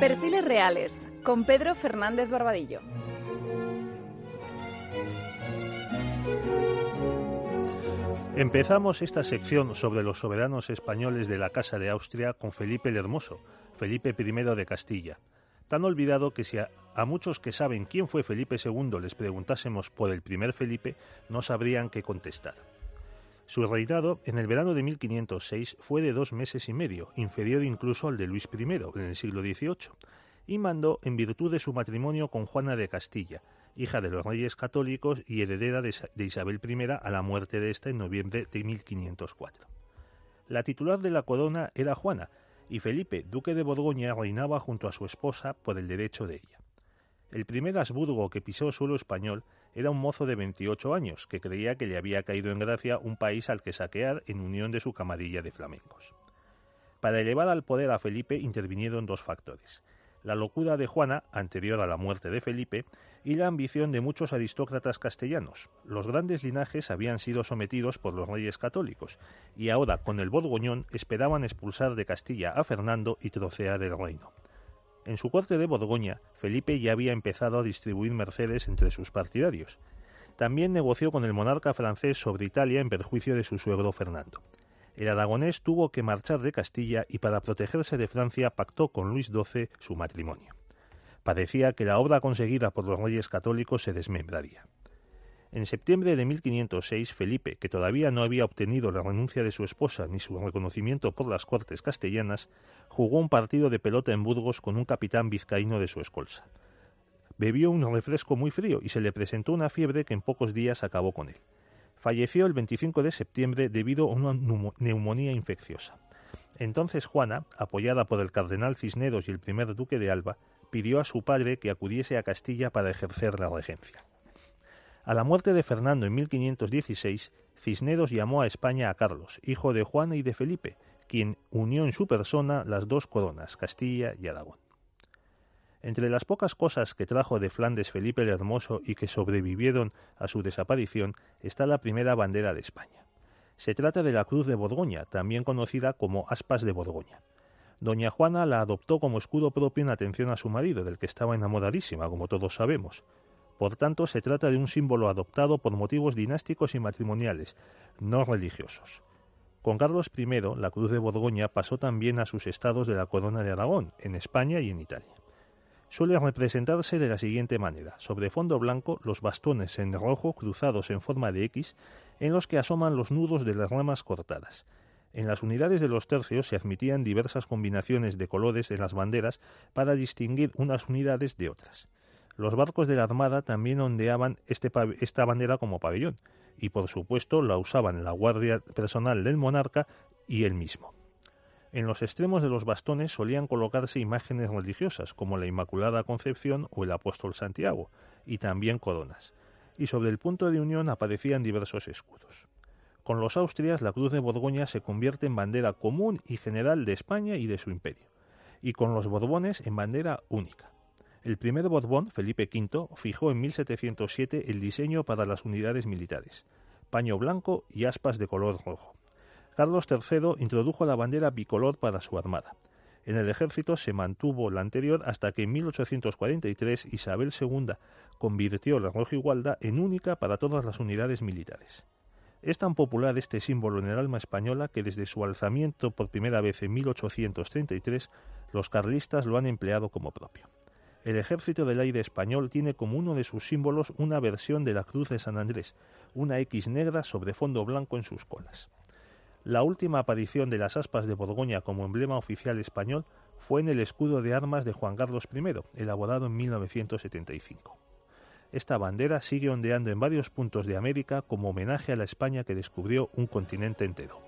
Perfiles Reales con Pedro Fernández Barbadillo. Empezamos esta sección sobre los soberanos españoles de la Casa de Austria con Felipe el Hermoso, Felipe I de Castilla. Tan olvidado que si a, muchos que saben quién fue Felipe II les preguntásemos por el primer Felipe, no sabrían qué contestar. Su reinado en el verano de 1506 fue de dos meses y medio, inferior incluso al de Luis I en el siglo XVIII, y mandó en virtud de su matrimonio con Juana de Castilla, hija de los reyes católicos y heredera de, Isabel I a la muerte de esta en noviembre de 1504. La titular de la corona era Juana, y Felipe, duque de Borgoña, reinaba junto a su esposa por el derecho de ella. El primer Habsburgo que pisó suelo español era un mozo de 28 años que creía que le había caído en gracia un país al que saquear en unión de su camarilla de flamencos. Para elevar al poder a Felipe intervinieron dos factores la locura de Juana, anterior a la muerte de Felipe, y la ambición de muchos aristócratas castellanos. Los grandes linajes habían sido sometidos por los reyes católicos, y ahora, con el Borgoñón, esperaban expulsar de Castilla a Fernando y trocear el reino. En su corte de Borgoña, Felipe ya había empezado a distribuir mercedes entre sus partidarios. También negoció con el monarca francés sobre Italia en perjuicio de su suegro Fernando. El aragonés tuvo que marchar de Castilla y para protegerse de Francia pactó con Luis XII su matrimonio. Parecía que la obra conseguida por los reyes católicos se desmembraría. En septiembre de 1506, Felipe, que todavía no había obtenido la renuncia de su esposa ni su reconocimiento por las cortes castellanas, jugó un partido de pelota en Burgos con un capitán vizcaíno de su escolza. Bebió un refresco muy frío y se le presentó una fiebre que en pocos días acabó con él. Falleció el 25 de septiembre debido a una neumonía infecciosa. Entonces Juana, apoyada por el cardenal Cisneros y el primer duque de Alba, pidió a su padre que acudiese a Castilla para ejercer la regencia. A la muerte de Fernando en 1516, Cisneros llamó a España a Carlos, hijo de Juana y de Felipe, quien unió en su persona las dos coronas, Castilla y Aragón. Entre las pocas cosas que trajo de Flandes Felipe el Hermoso y que sobrevivieron a su desaparición está la primera bandera de España. Se trata de la Cruz de Borgoña, también conocida como Aspas de Borgoña. Doña Juana la adoptó como escudo propio en atención a su marido, del que estaba enamoradísima, como todos sabemos. Por tanto, se trata de un símbolo adoptado por motivos dinásticos y matrimoniales, no religiosos. Con Carlos I, la Cruz de Borgoña pasó también a sus estados de la Corona de Aragón, en España y en Italia. Suele representarse de la siguiente manera. Sobre fondo blanco, los bastones en rojo cruzados en forma de X, en los que asoman los nudos de las ramas cortadas. En las unidades de los tercios se admitían diversas combinaciones de colores en las banderas para distinguir unas unidades de otras. Los barcos de la Armada también ondeaban este esta bandera como pabellón, y por supuesto la usaban la guardia personal del monarca y él mismo. En los extremos de los bastones solían colocarse imágenes religiosas, como la Inmaculada Concepción o el Apóstol Santiago, y también coronas, y sobre el punto de unión aparecían diversos escudos. Con los Austrias, la Cruz de Borgoña se convierte en bandera común y general de España y de su imperio, y con los Borbones en bandera única. El primer Borbón, Felipe V, fijó en 1707 el diseño para las unidades militares, paño blanco y aspas de color rojo. Carlos III introdujo la bandera bicolor para su armada. En el ejército se mantuvo la anterior hasta que en 1843 Isabel II convirtió la roja igualda en única para todas las unidades militares. Es tan popular este símbolo en el alma española que desde su alzamiento por primera vez en 1833 los carlistas lo han empleado como propio. El ejército del aire español tiene como uno de sus símbolos una versión de la cruz de San Andrés, una X negra sobre fondo blanco en sus colas. La última aparición de las aspas de Borgoña como emblema oficial español fue en el escudo de armas de Juan Carlos I, elaborado en 1975. Esta bandera sigue ondeando en varios puntos de América como homenaje a la España que descubrió un continente entero.